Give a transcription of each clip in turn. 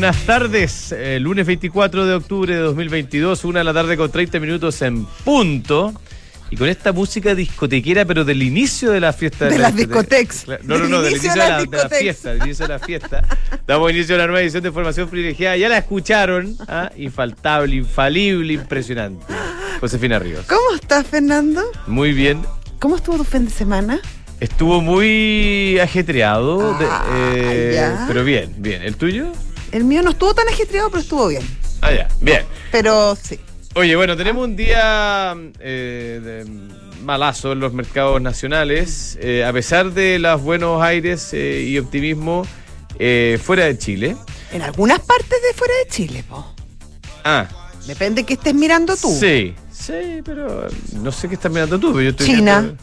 Buenas tardes, eh, lunes 24 de octubre de 2022, una de la tarde con 30 minutos en punto. Y con esta música discotequera, pero del inicio de la fiesta. De la- las discotex. Cla- No, no, no, del inicio de la, de la fiesta, del inicio de la fiesta. Damos inicio a la nueva edición de Formación Privilegiada. Ya la escucharon, ¿ah? infaltable, infalible, impresionante. Josefina Ríos. ¿Cómo estás, Fernando? Muy bien. ¿Cómo estuvo tu fin de semana? Estuvo muy ajetreado, de- Ah, eh, pero bien, bien. ¿El tuyo? El mío no estuvo tan ajetreado, pero estuvo bien. Ah, ya, bien. Pero sí. Oye, bueno, tenemos un día eh, de malazo en los mercados nacionales, eh, a pesar de los buenos aires eh, y optimismo fuera de Chile. En algunas partes de fuera de Chile, po. Ah, Depende de qué estés mirando tú. sí, sí, pero no sé qué estás mirando tú, pero yo estoy China.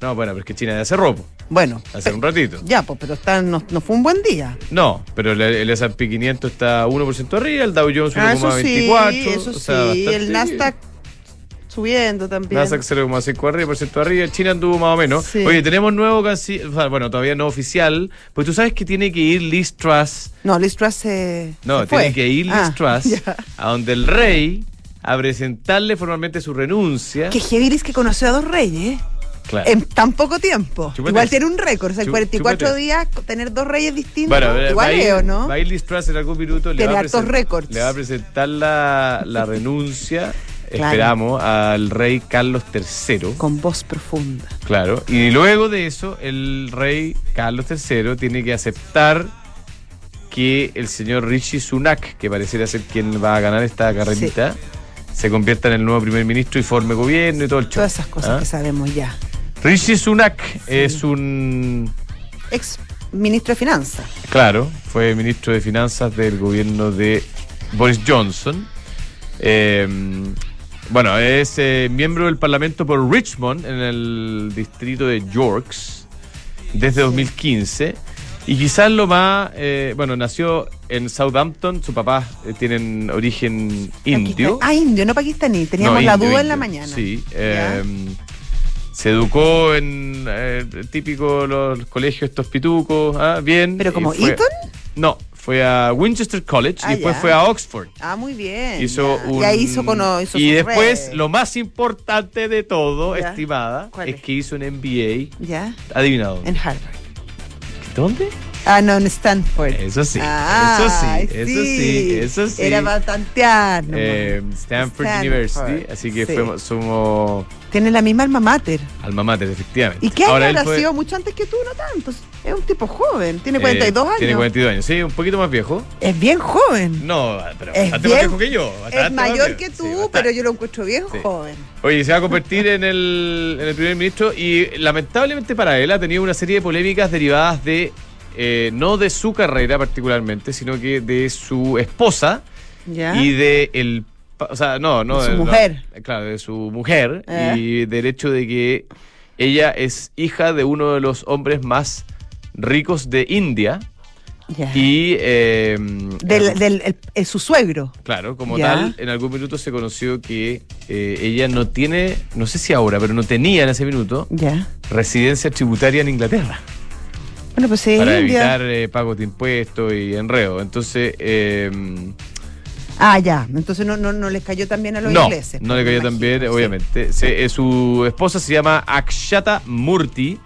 No, bueno, pero es que China ya cerró, po, Bueno. hace un ratito. Ya, pues, pero está, no, no fue un buen día. No, pero el, el S&P 500 está 1% arriba, el Dow Jones Ah, eso sí, 1,24. eso o sea, sí. El. Nasdaq subiendo también. Nasdaq 0,5 arriba, por ciento arriba. China anduvo más o menos. Sí. Oye, tenemos nuevo sea, bueno, todavía no oficial, pues tú sabes que tiene que ir Liz Truss. No, Liz Truss se. No, se tiene fue. que ir Liz Ah, Truss a donde el rey a presentarle formalmente su renuncia. Que heavy Liz que conoció a dos reyes. Claro. En tan poco tiempo. Chúpate igual tiene un récord. O sea, en Chú- 44 chúpate. días tener dos reyes distintos. Bueno, eh, igual es, ¿o no? Liz Truss en algún minuto. Le va, a le va a presentar la, la renuncia, Claro. esperamos, al rey Carlos III. Con voz profunda. Claro, y luego de eso, el rey Carlos III tiene que aceptar que el señor Rishi Sunak, que pareciera ser quien va a ganar esta carrerita, se convierta en el nuevo primer ministro y forme gobierno y todo el show. Todas esas cosas ¿Ah? que sabemos ya. Rishi Sunak es un. Ex ministro de Finanzas. Claro, fue ministro de Finanzas del gobierno de Boris Johnson. Eh, bueno, es eh, miembro del Parlamento por Richmond en el distrito de Yorks desde 2015. Y quizás lo más, eh, bueno, nació en Southampton, su papá eh, tienen origen indio. Ah, indio, no pakistaní. Teníamos No, la indio, duda en la mañana. Sí. Eh, se educó en eh, típico los colegios estos pitucos, ah, bien. ¿Pero como fue- Eton? No, fue a Winchester College Ah, y después ya. fue a Oxford. Ah, muy bien. Hizo ya. un, Ya hizo, cono- hizo y después, red. lo más importante de todo, Ya. estimada, ¿Cuál es es? que hizo un MBA. ¿Ya? Adivinado. En Harvard. ¿Dónde? Ah, no, en Stanford. Eso sí, Ah, eso sí, eso sí, eso sí. Era nomás. Eh, Stanford, Stanford, University. Así que sí. fuimos- somos Tiene la misma alma mater. alma mater, efectivamente. ¿Y qué año habrá fue- sido? Mucho antes que tú, no tanto. Es un tipo joven. Tiene 42 eh, años. Tiene 42 años, sí, un poquito más viejo. Es bien joven. No, pero Es bastante bien- más viejo que yo. bastante Es mayor que tú, bastante. pero yo lo encuentro bien Sí. joven. Oye, se va a convertir en el, en el primer ministro y lamentablemente para él ha tenido una serie de polémicas derivadas de, eh, no de su carrera particularmente, sino que de su esposa ¿Ya? y de el... O sea, no, no. De su no, mujer. claro, de su mujer Eh. y del hecho de que ella es hija de uno de los hombres más ricos de India y... eh, Del, del el- el- su suegro. Claro, como tal, en algún minuto se conoció que eh, ella no tiene, no sé si ahora, pero no tenía en ese minuto residencia tributaria en Inglaterra Bueno, pues sí, para India. evitar eh, pagos de impuestos y enredo. Entonces, eh, Ah, ya. Entonces no, no, no les cayó también a los no, ingleses. no le me cayó sí. obviamente. Se- eh, su esposa se llama Akshata Murthy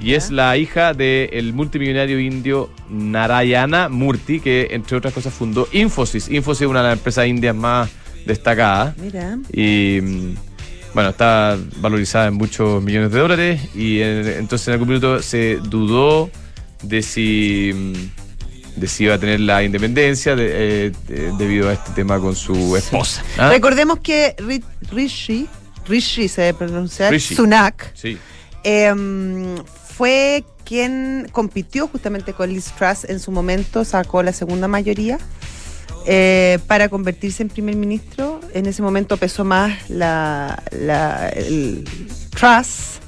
y es la hija del multimillonario indio Narayana Murthy, que entre otras cosas fundó Infosys. Infosys es una de las empresas indias más destacadas. Mira. Y mm, bueno, está valorizada en muchos millones de dólares. Y eh, entonces en algún minuto se dudó de si, de si iba a tener la independencia de- eh, de- debido a este tema con su esposa. ¿Ah? Recordemos que Ri- Rishi, Rishi se debe pronunciar, Rishi. Sunak, Sí, em, fue quien compitió justamente con Liz Truss en su momento, sacó la segunda mayoría eh, para convertirse en primer ministro. En ese momento pesó más la, la- el Truss,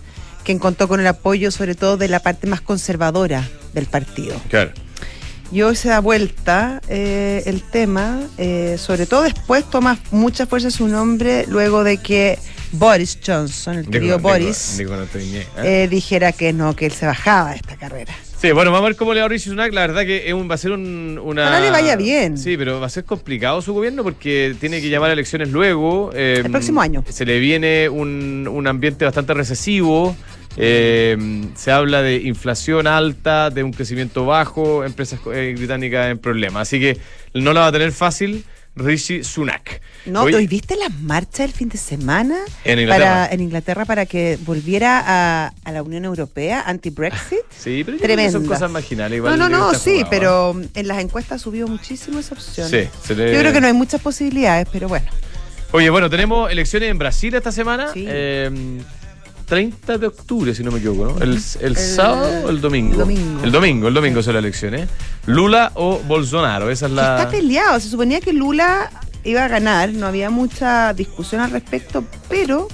que contó con el apoyo sobre todo de la parte más conservadora del partido. claro. Y hoy se da vuelta eh, el tema, eh, sobre todo después toma mucha fuerza su nombre luego de que Boris Johnson, el querido Boris, no estoy ¿eh? eh, dijera que no, que él se bajaba de esta carrera. Sí, bueno, vamos a ver cómo le va a Rishi Sunak. La verdad que es un, va a ser un, una... Ojalá le vaya bien. Sí, pero va a ser complicado su gobierno porque tiene que llamar a elecciones luego. eh, El próximo año. Se le viene un, un ambiente bastante recesivo. eh, se habla de inflación alta, de un crecimiento bajo, empresas eh, británicas en problemas. Así que no la va a tener fácil Rishi Sunak. No, Oye, ¿y viste las marchas el fin de semana En Inglaterra. Para, en Inglaterra para que volviera a, a la Unión Europea, anti-Brexit? Sí, pero que son cosas marginales. No, igual no, no, está sí, pero en las encuestas subió muchísimo esa opción. Sí, se le- Yo creo que no hay muchas posibilidades, pero bueno. Oye, bueno, tenemos elecciones en Brasil esta semana. Sí. eh, 30 de octubre, si no me equivoco, ¿no? El, el sábado o el domingo. el domingo. El domingo, el domingo son las elecciones. Lula o Bolsonaro, esa es la. Está peleado, se suponía que Lula iba a ganar, no había mucha discusión al respecto, pero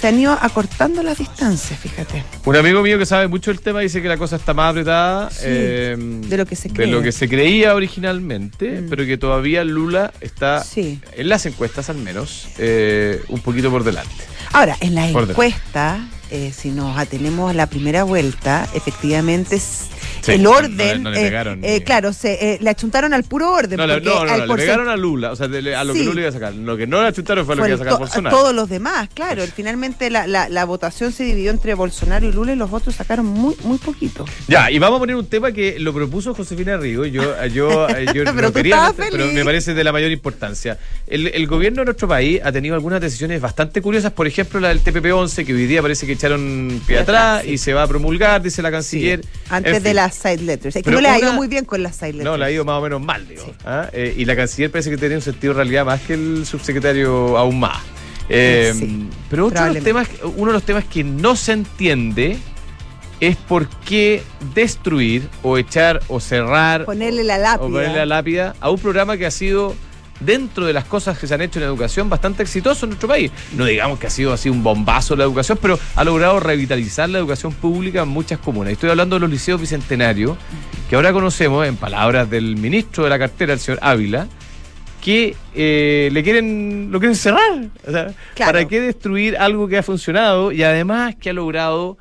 se han ido acortando las distancias, fíjate. Un amigo mío que sabe mucho del tema dice que la cosa está más apretada Sí, eh, de lo que se de cree. lo que se creía originalmente, Mm. pero que todavía Lula está, Sí. en las encuestas al menos, eh, un poquito por delante. Ahora, en las encuestas, eh, si nos atenemos a la primera vuelta, efectivamente Sí, el orden, le- no le eh, pegaron eh, claro, se, eh, le achuntaron al puro orden. No, porque no, no, al le pegaron a Lula, o sea, de- a lo que. Lula iba a sacar. Lo que no le achutaron fue, lo que iba a fue sacar to- Bolsonaro. todos los demás, claro. Finalmente la, la, la votación se dividió entre Bolsonaro y Lula y los otros sacaron muy, muy poquito. Ya, y vamos a poner un tema que lo propuso Josefina Rigo. Yo, yo, yo Pero no quería, pero me parece de la mayor importancia. El, el gobierno de nuestro país ha tenido algunas decisiones bastante curiosas, por ejemplo, la del TPP-11, que hoy día parece que echaron pie atrás atrás, sí. y se va a promulgar, dice la canciller. Antes En de fin. Las side letters. Es que Pero no le ha una- ido muy bien con las side letters. No, le ha ido más o menos mal, digo. ¿ah? Eh, y la canciller parece que tenía un sentido de realidad más que el subsecretario aún más. Eh, Sí, pero otro de los temas, probablemente. uno de los temas que no se entiende es por qué destruir o echar o cerrar Ponerle la lápida. o ponerle la lápida a un programa que ha sido dentro de las cosas que se han hecho en educación bastante exitoso en nuestro país. No digamos que ha sido así un bombazo la educación, pero ha logrado revitalizar la educación pública en muchas comunas. Estoy hablando de los liceos bicentenarios, que ahora conocemos, en palabras del ministro de la cartera, el señor Ávila, que eh, le quieren lo quieren cerrar. O sea, Claro. ¿Para qué destruir algo que ha funcionado y además que ha logrado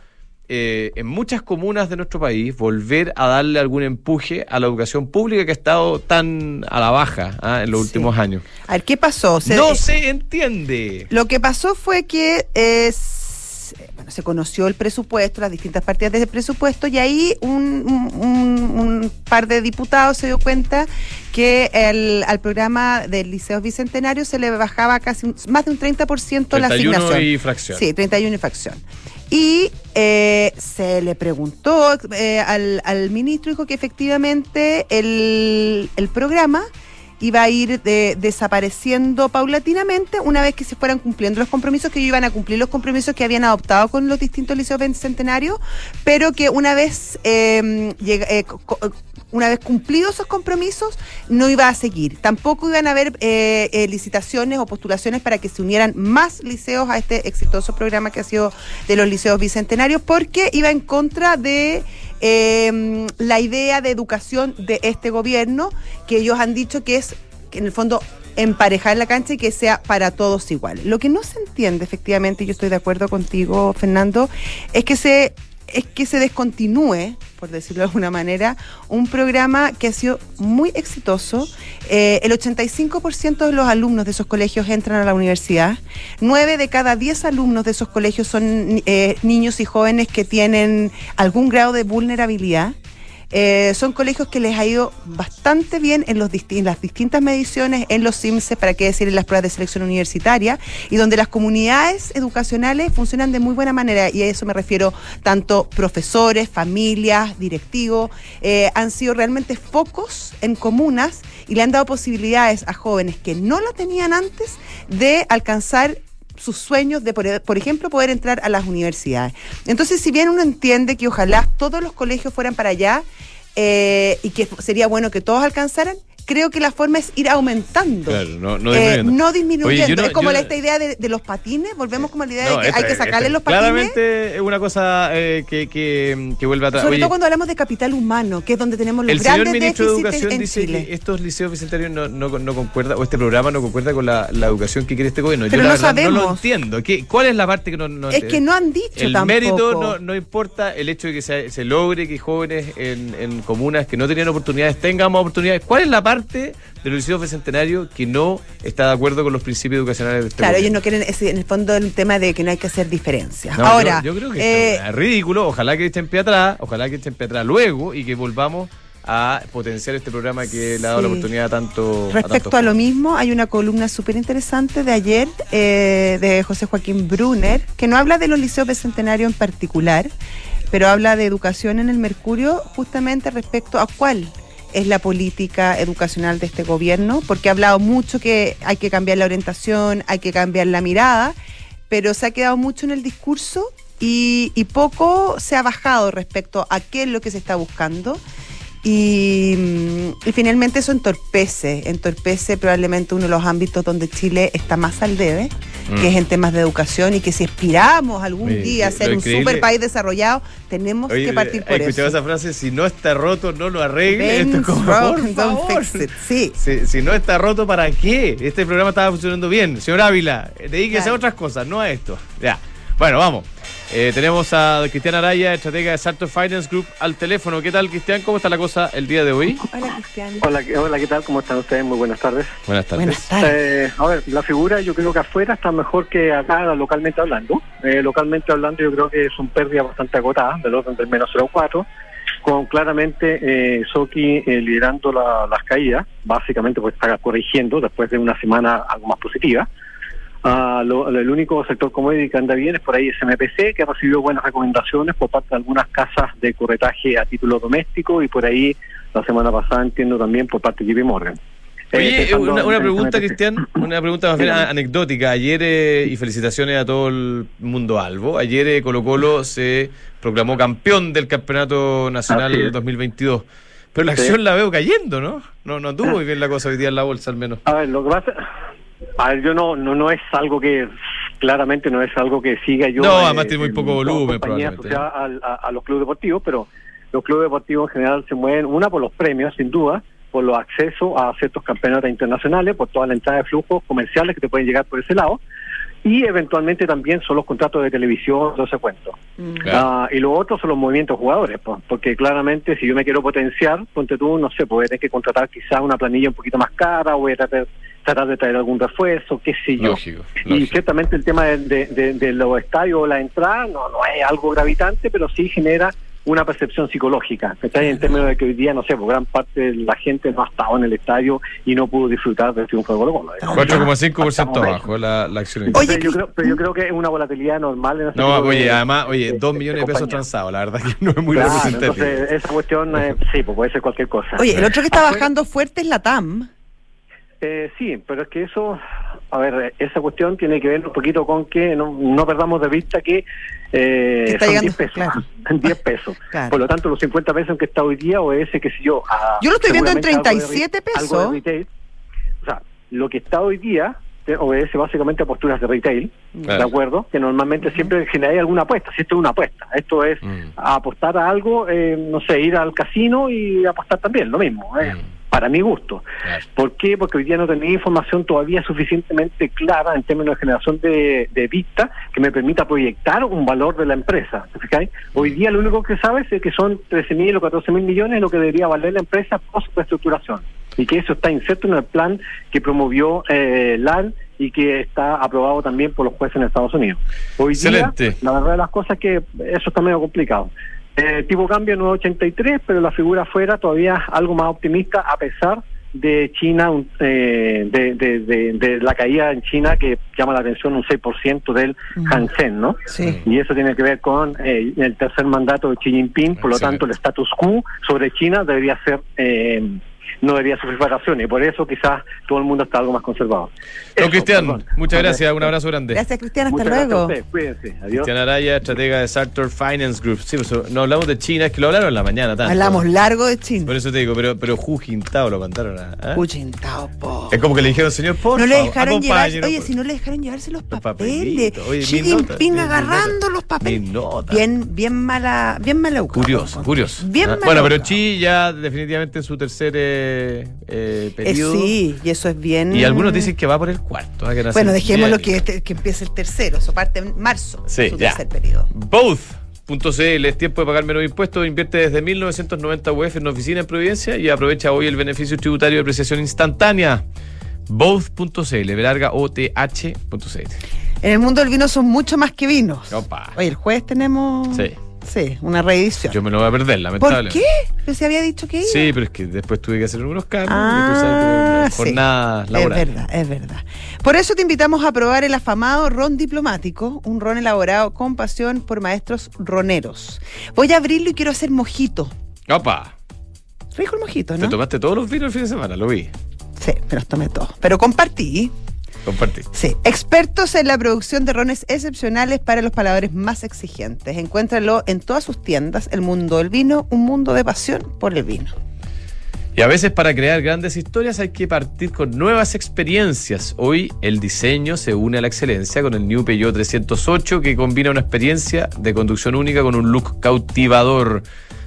eh, en muchas comunas de nuestro país volver a darle algún empuje a la educación pública que ha estado tan a la baja ah, en los Sí. últimos años? A ver, ¿qué pasó? Se- no se entiende. Lo que pasó fue que eh, bueno, se conoció el presupuesto, las distintas partidas del presupuesto, y ahí un, un- un- un par de diputados se dio cuenta que el, al programa del Liceo Bicentenario se le bajaba casi un- más de un 30% la 31 asignación. y fracción. Sí, 31 y fracción. Y eh, se le preguntó eh, al, al ministro, dijo que efectivamente el, el programa iba a ir de- desapareciendo paulatinamente una vez que se fueran cumpliendo los compromisos, que ellos iban a cumplir los compromisos que habían adoptado con los distintos liceos bicentenarios, pero que una vez eh, eh, una vez cumplidos esos compromisos, no iba a seguir. Tampoco iban a haber eh, eh, licitaciones o postulaciones para que se unieran más liceos a este exitoso programa que ha sido de los liceos bicentenarios, porque iba en contra de eh, la idea de educación de este gobierno, que ellos han dicho que es, que en el fondo, emparejar la cancha y que sea para todos igual. Lo que no se entiende, efectivamente, y yo estoy de acuerdo contigo, Fernando, es que se es que se descontinúe, por decirlo de alguna manera, un programa que ha sido muy exitoso. Eh, el 85% de los alumnos de esos colegios entran a la universidad. Nueve de cada diez alumnos de esos colegios son eh, niños y jóvenes que tienen algún grado de vulnerabilidad. Eh, son colegios que les ha ido bastante bien en, los las distintas mediciones, en los CIMSE, para qué decir en las pruebas de selección universitaria, y donde las comunidades educacionales funcionan de muy buena manera, y a eso me refiero tanto profesores, familias, directivos, eh, han sido realmente focos en comunas y le han dado posibilidades a jóvenes que no la tenían antes de alcanzar sus sueños de, por, por ejemplo, poder entrar a las universidades. Entonces, si bien uno entiende que ojalá todos los colegios fueran para allá eh, y que sería bueno que todos alcanzaran, creo que la forma es ir aumentando. Claro, no, no Eh, disminuyendo. no disminuyendo. Oye, yo no- es como la, esta idea de, de los patines. Volvemos como a la idea de que esta- hay que sacarle esta los patines. Claramente es una cosa eh, que, que, que vuelve atrás. Sobre Oye, todo cuando hablamos de capital humano, que es donde tenemos los el señor grandes ministro de Educación en dice Chile. que estos liceos bicentenarios no, no, concuerda, o este programa no concuerda con la, la educación que quiere este gobierno. Pero Yo la no verdad no lo sabemos. entiendo. ¿Qué, ¿Cuál es la parte que no, no es que no han dicho El tampoco. mérito no, no importa, el hecho de que se, se logre que jóvenes en, en comunas que no tenían oportunidades tengan más oportunidades. ¿Cuál es la parte del liceo bicentenario que no está de acuerdo con los principios educacionales de este Claro, ellos no quieren, ese, en el fondo, el tema de que no hay que hacer diferencias. No, Ahora, yo, yo creo que eh, es ridículo. Ojalá que estén pie atrás, ojalá que estén pie atrás luego y que volvamos a potenciar este programa que le ha dado la oportunidad a tanto. Respecto a, lo mismo, hay una columna súper interesante de ayer eh, de José Joaquín Brunner, que no habla de los liceos bicentenarios en particular, pero habla de educación en el Mercurio justamente respecto a cuál es la política educacional de este gobierno, porque ha hablado mucho que hay que cambiar la orientación, hay que cambiar la mirada, pero se ha quedado mucho en el discurso y, y poco se ha bajado respecto a qué es lo que se está buscando. Y, mm, y finalmente eso entorpece, entorpece probablemente uno de los ámbitos donde Chile está más al debe, Mm. que es en temas de educación y que si aspiramos algún día a ser un super país desarrollado, tenemos Oye, que partir ¿has por eso. esa frase? Si no está roto, no lo arregle. Esto es como, por favor. Sí. Si, si no está roto, ¿para qué? Este programa estaba funcionando bien. Señor Ávila, dedíquese a Claro. otras cosas, no a esto. Ya. Bueno, vamos. Eh, tenemos a Cristian Araya, estratega de Salto Finance Group, al teléfono. ¿Qué tal, Cristian? ¿Cómo está la cosa el día de hoy? Hola, Cristian. Hola, ¿qué- hola, ¿qué tal? ¿Cómo están ustedes? Muy buenas tardes. Buenas tardes. Buenas tardes. Eh, a ver, la figura yo creo que afuera está mejor que acá localmente hablando. Eh, localmente hablando yo creo que son pérdidas bastante agotadas, del orden del menos 0,4, con claramente eh, Soki eh, liderando la- las caídas, básicamente porque está corrigiendo después de una semana algo más positiva. Ah, lo- el único sector commodity que anda bien es por ahí SMPC, que ha recibido buenas recomendaciones por parte de algunas casas de corretaje a título doméstico y por ahí la semana pasada entiendo también por parte de JP Morgan. Eh, Oye, una, una pregunta. Cristian, una pregunta más bien anecdótica. Ayer, eh, y felicitaciones a todo el mundo albo, ayer eh, Colo Colo se proclamó campeón del Campeonato Nacional Así es. 2022. Pero la Sí. acción la veo cayendo, ¿no? No, no anduvo muy bien la cosa hoy día en la bolsa al menos. A ver, lo que pasa, a ver, yo no, no, no es algo que, claramente no es algo que siga yo. No, además tiene muy poco volumen, probablemente. a, a los clubes deportivos, pero los clubes deportivos en general se mueven, una por los premios, sin duda, por los accesos a ciertos campeonatos internacionales, por toda la entrada de flujos comerciales que te pueden llegar por ese lado, y eventualmente también son los contratos de televisión, todo ese cuento. Mm. Claro. Ah, y lo otro son los movimientos jugadores, pues, porque claramente si yo me quiero potenciar, ponte tú, no sé, pues voy a tener que contratar quizá una planilla un poquito más cara, o voy a tratar, tratar de traer algún refuerzo, qué sé yo. Lógico, Y ciertamente el tema de, de- de- de los estadios o la entrada no, no es algo gravitante, pero sí genera una percepción psicológica, ¿cachai? En términos de que hoy día, no sé, pues gran parte de la gente no ha estado en el estadio y no pudo disfrutar del triunfo de Colo Colo. digamos. 4,5% Estamos ahí. abajo la, la acción. Oye, yo creo, pero yo creo que es una volatilidad normal en ese No, de- oye, además, oye, de- 2 de millones de pesos transados, la verdad que no es muy Claro, representativo. entonces esa cuestión, eh, sí, pues puede ser cualquier cosa. Oye, el otro que está Afuera- bajando fuerte es la TAM. Eh, sí, pero es que eso, a ver, esa cuestión tiene que ver un poquito con que no, no perdamos de vista que eh, son llegando, 10 pesos. claro. 10 pesos. Claro. Por lo tanto, los 50 pesos en que está hoy día o ese, qué sé yo. a- Yo lo estoy viendo en seguramente algo de re- 37 pesos. algo de retail. O sea, lo que está hoy día eh, obedece básicamente a posturas de retail, Claro. ¿de acuerdo? Que normalmente siempre genera alguna apuesta. Si esto es una apuesta, esto es a apostar a algo, eh, no sé, ir al casino y apostar también, lo mismo, eh, Mm. Para mi gusto. Claro. ¿Por qué? Porque hoy día no tenía información todavía suficientemente clara en términos de generación de, de vista que me permita proyectar un valor de la empresa. ¿te fijáis? Hoy día lo único que sabes es que son 13 mil o 14 mil millones lo que debería valer la empresa post reestructuración y que eso está inserto en el plan que promovió eh, LAN y que está aprobado también por los jueces en Estados Unidos. Hoy Excelente. día, la verdad de las cosas es que eso está medio complicado. Eh, tipo cambio 983, pero la figura fuera todavía algo más optimista a pesar de China, un- eh, de, de, de- de la caída en China que llama la atención un 6% del Mm. Hansen, ¿no? Sí. Y eso tiene que ver con eh, el tercer mandato de Xi Jinping, por lo tanto el status quo sobre China debería ser eh, no debería sufrir vacaciones. Y por eso quizás todo el mundo está algo más conservado. Don Cristian, muchas gracias. Un abrazo grande. Gracias, Cristian. Hasta luego. Cuídense. Adiós. Cristian Araya, estratega de Sartor Finance Group. Sí, pues, no hablamos de China, es que lo hablaron en la mañana. Tanto. Hablamos largo de China. Por eso te digo, pero, pero Hu Jintao lo contaron. ¿eh? Hu Jintao, po. Es como que le dijeron, señor, por No le dejaron llevar, oye, por- si no le dejaron llevarse los Los papeles. Oye, Xi Jinping agarrando los papeles. Bien, bien mala, bien mala Curioso, curioso. Bien Ah, mala Bueno, pero. Chi ya definitivamente en su tercer eh, eh, Eh, periodo. sí, y eso es bien. Y algunos dicen que va por el cuarto. que nace Bueno, dejémoslo que, este- que empiece el tercero, eso parte en marzo, Sí, su ya. tercer periodo. Both.cl es tiempo de pagar menos impuestos. Invierte desde 1990 UF en una oficina en Providencia y aprovecha hoy el beneficio tributario de apreciación instantánea. Both.cl, larga OTH.cl. En el mundo del vino son mucho más que vinos. Opa. Oye, el jueves tenemos. Sí. Sí, una reedición. Yo me lo voy a perder, ¿Por lamentablemente. qué? Pero se había dicho que iba. Sí, pero es que después tuve que hacer unos cambios. y Ah, tú sabes que sí. jornada Es verdad, es verdad. Por eso te invitamos a probar el afamado ron diplomático, un ron elaborado con pasión por maestros roneros. Voy a abrirlo y quiero hacer mojito. Opa, Rico el mojito, te ¿no? tomaste todos los vinos el fin de semana, lo vi. Sí, me los tomé todos. Pero compartí. Compartí. Sí, expertos en la producción de rones excepcionales para los paladares más exigentes. Encuéntralo en todas sus tiendas. El mundo del vino, un mundo de pasión por el vino. Y a veces para crear grandes historias hay que partir con nuevas experiencias. Hoy el diseño se une a la excelencia con el New Peugeot 308 que combina una experiencia de conducción única con un look cautivador.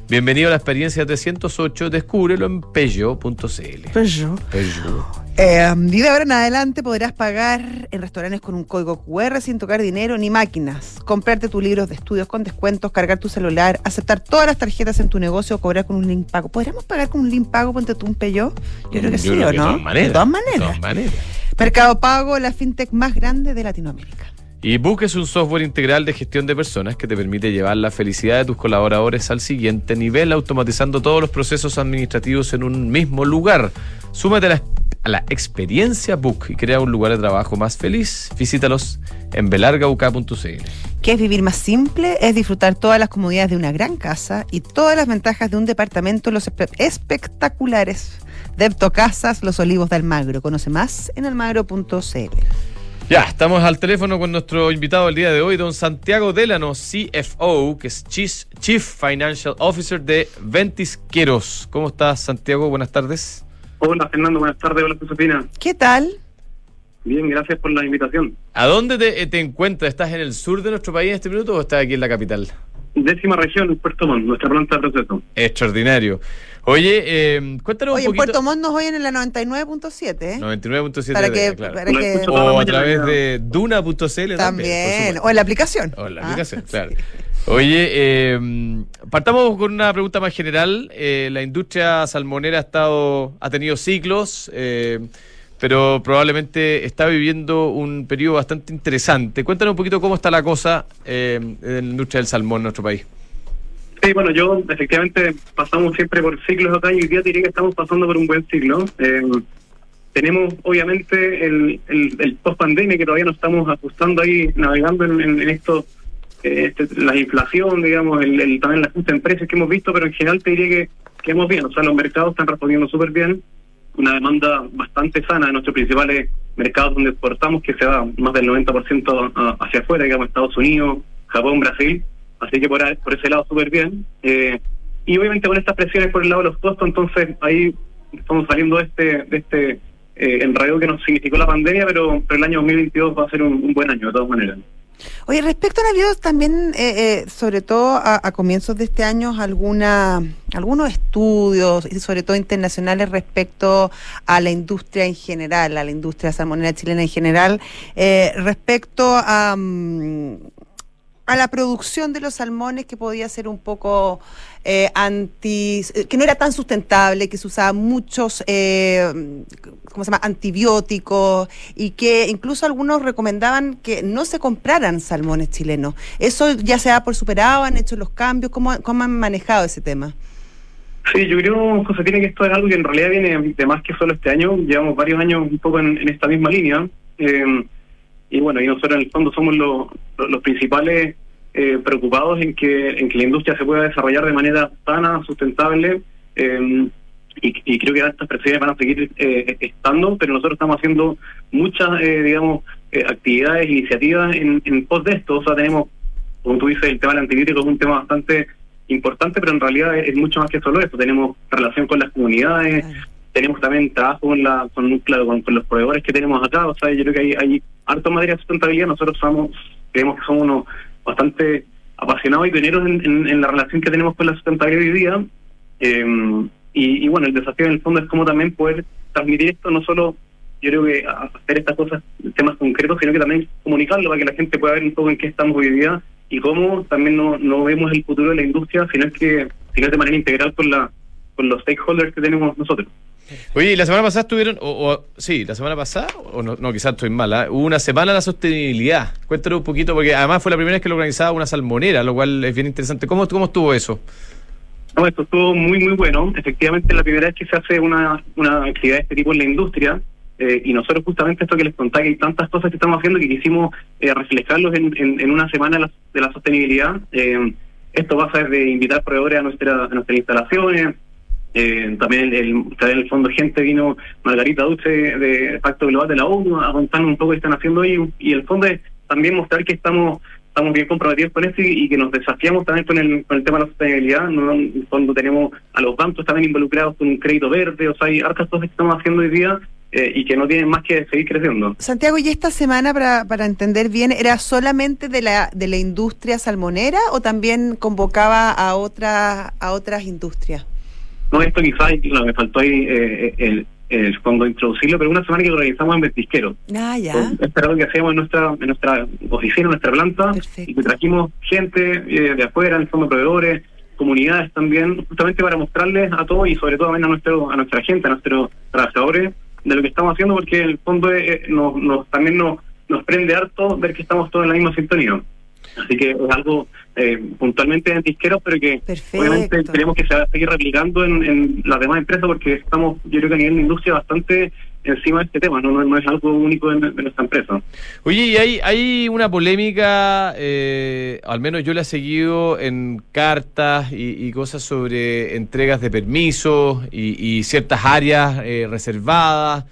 Bienvenido a la experiencia 308, descúbrelo en peugeot.cl. Peugeot. Peugeot. Eh, y de ahora en adelante podrás pagar en restaurantes con un código QR sin tocar dinero ni máquinas, comprarte tus libros de estudios con descuentos, cargar tu celular, aceptar todas las tarjetas en tu negocio o cobrar con un link pago. ¿Podríamos pagar con un link pago, ponte tú un Peugeot? Yo creo que sí, ¿o de no? todas maneras. De todas De maneras. todas maneras. Mercado Pago, la fintech más grande de Latinoamérica. Y Book es un software integral de gestión de personas que te permite llevar la felicidad de tus colaboradores al siguiente nivel, automatizando todos los procesos administrativos en un mismo lugar. Súmate a la, a la experiencia Book y crea un lugar de trabajo más feliz. Visítalos en belargauk.cl. ¿Qué es vivir más simple? Es disfrutar todas las comodidades de una gran casa y todas las ventajas de un departamento en los espe- espectaculares Depto Casas Los Olivos de Almagro. Conoce más en almagro.cl. Ya, estamos al teléfono con nuestro invitado el día de hoy, don Santiago Delano, CFO, que es Chief Financial Officer de Ventisqueros. ¿Cómo estás, Santiago? Buenas tardes. Hola Fernando, buenas tardes, hola Josefina. ¿Qué tal? Bien, gracias por la invitación. ¿A dónde te, te encuentras? ¿Estás en el sur de nuestro país en este minuto o estás aquí en la capital? Décima región, Puerto Montt, nuestra planta de proceso. Extraordinario. Oye, eh, cuéntanos Oye, un en poquito. Puerto Montt nos oyen en la 99.7, ¿eh? 99.7 para que, claro. para que O a través de duna.cl también. también, o en la aplicación. O en la Ah, aplicación, sí. Oye, eh, partamos con una pregunta más general. Eh, la industria salmonera ha estado, ha tenido ciclos, eh, pero probablemente está viviendo un periodo bastante interesante. Cuéntanos un poquito cómo está la cosa eh, en la industria del salmón en nuestro país. Sí, bueno, yo efectivamente pasamos siempre por ciclos acá y hoy día diría que estamos pasando por un buen ciclo. Eh, tenemos obviamente el, el, el post-pandemia que todavía nos estamos ajustando ahí, navegando en, en, en esto, eh, este, la inflación, digamos, el, el- también la ajuste en precios que hemos visto, pero en general te diría que, que hemos bien, o sea, los mercados están respondiendo súper bien, una demanda bastante sana de nuestros principales mercados donde exportamos, que se va más del 90% a- hacia afuera, digamos, Estados Unidos, Japón, Brasil, así que por, por ese lado súper bien. Eh, y obviamente con estas presiones por el lado de los costos, entonces ahí estamos saliendo de este, de este eh, que nos significó la pandemia, pero, pero el año 2022 va a ser un buen año de todas maneras. Oye, respecto a habido también, eh, eh, sobre todo a, a comienzos de este año, alguna, algunos estudios, y sobre todo internacionales, respecto a la industria en general, a la industria salmonera chilena en general, eh, respecto a, mm, a la producción de los salmones que podía ser un poco eh, anti, que no era tan sustentable, que se usaban muchos, eh, ¿cómo se llama?, antibióticos y que incluso algunos recomendaban que no se compraran salmones chilenos. ¿Eso ya se da por superado? ¿Han hecho los cambios? ¿Cómo, cómo han manejado ese tema? Sí, yo creo, Josefina, que esto es algo que en realidad viene de más que solo este año. Llevamos varios años un poco en, en esta misma línea. Eh, y bueno, y nosotros en el fondo somos los, los, los principales eh, preocupados en que, en que la industria se pueda desarrollar de manera sana, sustentable. eh, y, y creo que estas presiones van a seguir eh, estando, pero nosotros estamos haciendo muchas, eh, digamos, eh, actividades, iniciativas en, en pos de esto. O sea, tenemos, como tú dices, el tema del antibiótico es un tema bastante importante, pero en realidad es, mucho más que solo eso. Tenemos relación con las comunidades, tenemos también trabajo con, la, con, claro, con, los proveedores que tenemos acá. O sea, yo creo que hay, hay harto materia de sustentabilidad. Nosotros somos, creemos que somos unos bastante apasionados y pioneros en, en, la relación que tenemos con la sustentabilidad hoy día. Eh, y, bueno, el desafío en el fondo es cómo también poder transmitir esto, no solo yo creo que hacer estas cosas, temas concretos, sino que también comunicarlo para que la gente pueda ver un poco en qué estamos hoy y cómo también no, no vemos el futuro de la industria, sino es que sino de manera integral con la con los stakeholders que tenemos nosotros. Oye, la semana pasada estuvieron, o, sí, la semana pasada, o no, no quizás estoy mala, hubo una semana de la sostenibilidad. Cuéntanos un poquito, porque además fue la primera vez que lo organizaba una salmonera, lo cual es bien interesante. ¿Cómo, cómo estuvo eso? No, esto estuvo muy, muy bueno. Efectivamente, la primera vez que se hace una, una actividad de este tipo en la industria, eh, y nosotros justamente esto que les contaba, que hay tantas cosas que estamos haciendo que quisimos eh, reflejarlos en, en, una semana de la, de la sostenibilidad. Eh, esto va a ser de invitar proveedores a, nuestra, a nuestras instalaciones. También el, en el fondo gente vino Margarita Duce de Pacto Global de la ONU a contarnos un poco qué están haciendo ahí y el fondo es también mostrar que estamos estamos bien comprometidos con esto y, que nos desafiamos también con el, con el tema de la sostenibilidad, cuando tenemos a los bancos también involucrados con un crédito verde, o sea, hay hartas cosas que estamos haciendo hoy día eh, y que no tienen más que seguir creciendo. Santiago, ¿y esta semana, para, para entender bien, era solamente de la, de la industria salmonera o también convocaba a, otra, a otras industrias? No, esto quizás, lo me faltó ahí eh, el el fondo introducirlo, pero una semana que lo realizamos en Ventisquero. Ah, ya. que hacíamos en nuestra, en nuestra oficina, en nuestra planta, y que trajimos gente eh, de afuera, en fondo proveedores, comunidades también, justamente para mostrarles a todos y sobre todo a nuestro, a nuestra gente, a nuestros trabajadores, de lo que estamos haciendo, porque el fondo eh, nos, nos, también nos, nos prende harto ver que estamos todos en la misma sintonía. Así que es algo eh, puntualmente antisquero, pero que obviamente queremos que se va a seguir replicando en, en, las demás empresas porque estamos, yo creo que a nivel de industria, bastante encima de este tema, no, no, es algo único en, nuestra empresa. Oye, y hay, hay una polémica, eh, al menos yo la he seguido en cartas y, cosas sobre entregas de permisos y, ciertas áreas eh, reservadas.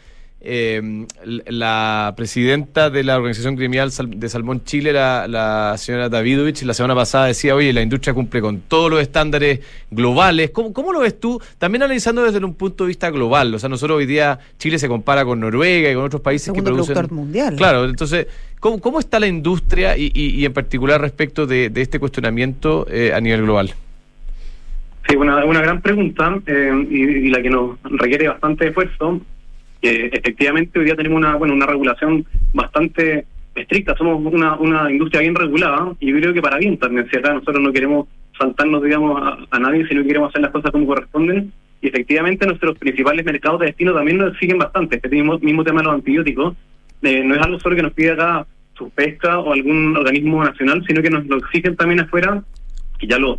Eh, la presidenta de la Organización Criminal de Salmón Chile, la, la, señora Davidovich, la semana pasada decía, oye, la industria cumple con todos los estándares globales. ¿Cómo, ¿Cómo, lo ves tú? También analizando desde un punto de vista global. O sea, nosotros hoy día Chile se compara con Noruega y con otros países que producen... mundial. Claro, entonces, ¿cómo, cómo está la industria y, y, en particular respecto de, de este cuestionamiento eh, a nivel global? Sí, una, una gran pregunta eh, y, y, la que nos requiere bastante esfuerzo efectivamente hoy día tenemos una bueno una regulación bastante estricta, somos una, una industria bien regulada y yo creo que para bien también, si nosotros no queremos saltarnos digamos a, nadie, sino que queremos hacer las cosas como corresponden. Y efectivamente nuestros principales mercados de destino también nos siguen bastante, este mismo, mismo tema de los antibióticos, eh, no es algo solo que nos pide acá su pesca o algún organismo nacional, sino que nos lo exigen también afuera que ya lo,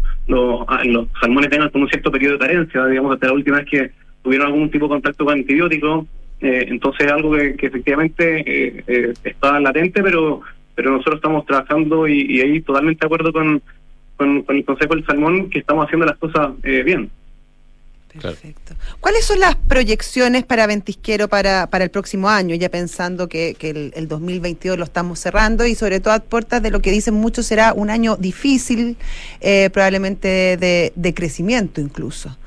ah, los salmones tengan con un cierto periodo de carencia, digamos, hasta la última vez que tuvieron algún tipo de contacto con antibióticos, eh, entonces es algo que, efectivamente eh, eh, está latente, pero pero nosotros estamos trabajando y, ahí totalmente de acuerdo con, con, el Consejo del Salmón que estamos haciendo las cosas bien. Perfecto. ¿Cuáles son las proyecciones para Ventisquero para, para el próximo año? Ya pensando que, que el, el, 2022 lo estamos cerrando y sobre todo a puertas de lo que dicen muchos será un año difícil, probablemente de, de, crecimiento incluso.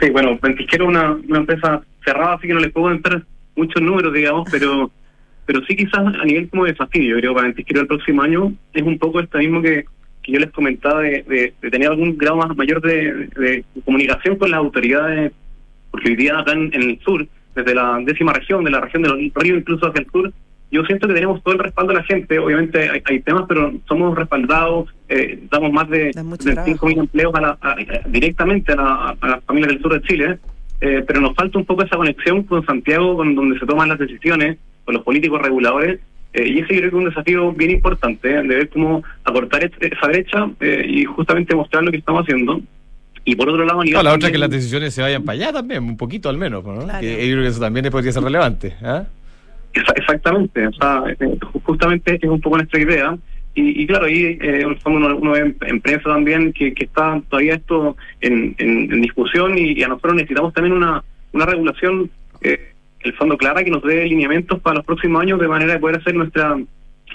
Sí, bueno, Ventisquero es una, una empresa cerrado, así que no les puedo entrar muchos números, digamos, pero pero sí quizás a nivel como desafío, yo creo, para el próximo año es un poco esto mismo que, que yo les comentaba de, de, tener algún grado más mayor de, comunicación con las autoridades, porque hoy día acá en, el sur, desde la décima región, de la región de los ríos incluso hacia el sur, yo siento que tenemos todo el respaldo de la gente, obviamente hay, temas, pero somos respaldados, eh, damos más de, de 5.000 empleos directamente a, a las familias del sur de Chile, eh, pero nos falta un poco esa conexión con Santiago, con donde se toman las decisiones, con los políticos reguladores, eh, y ese yo creo que es un desafío bien importante, ¿eh? de ver cómo acortar esa brecha y justamente mostrar lo que estamos haciendo. Y por otro lado, la otra es que las decisiones se vayan para allá también, un poquito al menos, ¿no? Que, yo creo que eso también podría ser relevante. Exactamente, o sea, justamente es un poco nuestra idea. Y, claro, ahí eh, somos una, una em- empresa también que, que está todavía esto en, en, en discusión y, a nosotros necesitamos también una, una regulación, eh, el fondo clara, que nos dé lineamientos para los próximos años de manera de poder hacer nuestra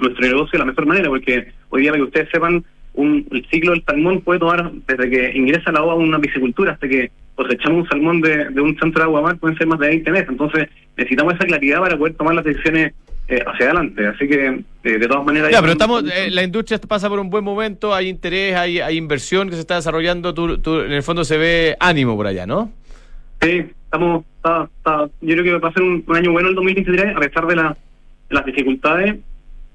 nuestro negocio de la mejor manera, porque hoy día, para que ustedes sepan, un, el ciclo del salmón puede tomar desde que ingresa al agua una piscicultura hasta que cosechamos un salmón de, de un centro de agua mar, pueden ser más de 20 meses. Entonces, necesitamos esa claridad para poder tomar las decisiones eh, hacia adelante. Así que, eh, de todas maneras... Ya, pero estamos, eh, la industria pasa por un buen momento, hay interés, hay, hay inversión que se está desarrollando, tú, tú- en el fondo se ve ánimo por allá, ¿no? Sí, estamos, está, está- yo creo que va a ser un, un año bueno el 2023, a pesar de, la- de las dificultades.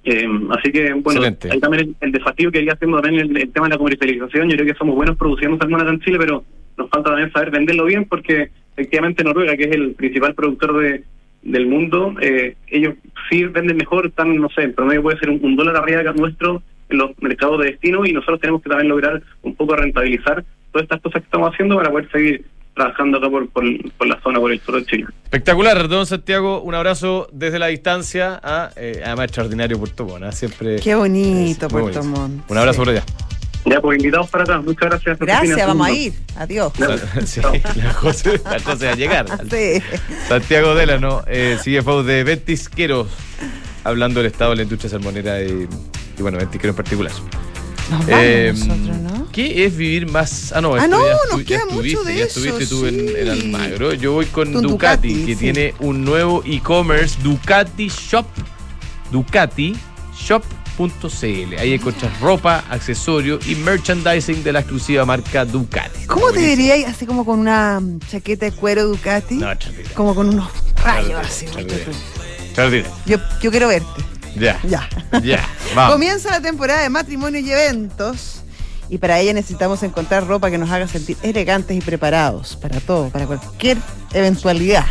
Eh, así que, bueno, Excelente. ahí también el, el desafío que iría haciendo también el, el tema de la comercialización. Yo creo que somos buenos produciendo salmón acá en Chile, pero nos falta también saber venderlo bien, porque efectivamente Noruega, que es el principal productor de del mundo, eh, ellos sí venden mejor, están, no sé, en promedio puede ser un, un dólar arriba de nuestro en los mercados de destino y nosotros tenemos que también lograr un poco rentabilizar todas estas cosas que estamos haciendo para poder seguir trabajando acá por, por, por la zona, por el sur de Chile. Espectacular, don Santiago, un abrazo desde la distancia a, eh, además extraordinario Puerto Montt, ¿eh? siempre... Qué bonito Puerto. Montt. Un abrazo Sí. por allá. Ya, pues invitados para acá. Muchas gracias. Gracias, vamos a ir. Adiós. Ya. Sí, la José, la José va a llegar. Sí. Santiago Delano, eh, CFO de Ventisqueros, hablando del estado de la industria salmonera y, y bueno, Ventisqueros en particular. Nos vamos Eh, nosotros, ¿no? ¿Qué es vivir más? Ah, no, Ah, no, ya nos queda ya mucho estuviste, de ya eso, estuviste tú en, en. Almagro. Yo voy con, Con Ducati, Ducati, que sí. tiene un nuevo e-commerce, Ducati Shop. Ducati Ahí encuentras ropa, accesorios y merchandising de la exclusiva marca Ducati. ¿Cómo te dirías así como con una mm, chaqueta de cuero Ducati? No, como con unos rayos así. Yo, yo quiero verte. Ya. Ya. Ya. Vamos. Comienza la temporada de matrimonio y eventos. Y para ella necesitamos encontrar ropa que nos haga sentir elegantes y preparados para todo, para cualquier eventualidad.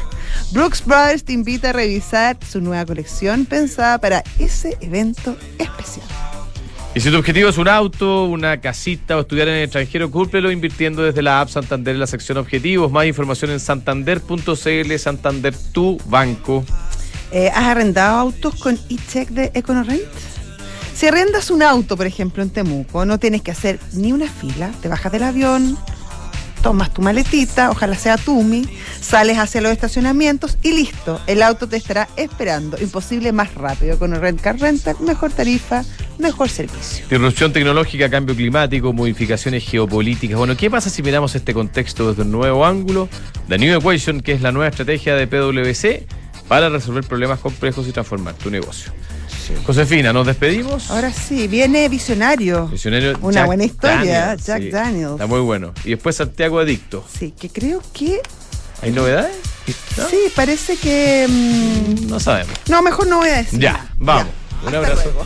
Brooks Brothers te invita a revisar su nueva colección pensada para ese evento especial. Y si tu objetivo es un auto, una casita o estudiar en el extranjero, cúmplelo invirtiendo desde la app Santander en la sección Objetivos. Más información en santander.cl, Santander, tu banco. Eh, ¿Has arrendado autos con e-check de EconoRent? Si arrendas un auto, por ejemplo, en Temuco, no tienes que hacer ni una fila, te bajas del avión, tomas tu maletita, ojalá sea Tumi, sales hacia los estacionamientos y listo, el auto te estará esperando. Imposible más rápido con el Rent Car Rental, mejor tarifa, mejor servicio. Disrupción tecnológica, cambio climático, modificaciones geopolíticas. Bueno, ¿qué pasa si miramos este contexto desde un nuevo ángulo? The New Equation, que es la nueva estrategia de PwC para resolver problemas complejos y transformar tu negocio. Josefina, nos despedimos. Ahora sí, viene Visionario. Visionario Una Jack buena historia, Daniels, Jack sí, Daniels. Está muy bueno. Y después Santiago Adicto. Sí, que creo que... ¿Hay novedades? ¿No? Sí, parece que... mm, No sabemos. no, mejor no voy a decir. Ya, vamos. Ya. Un Hasta abrazo. luego.